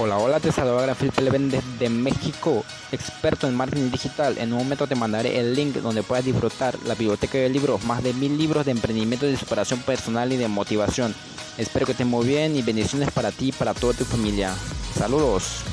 Hola, hola, te saluda Felipe Leven desde México, experto en marketing digital. En un momento te mandaré el link donde puedas disfrutar la biblioteca de libros, más de mil libros de emprendimiento, de superación personal y de motivación. Espero que estés muy bien y bendiciones para ti y para toda tu familia. Saludos.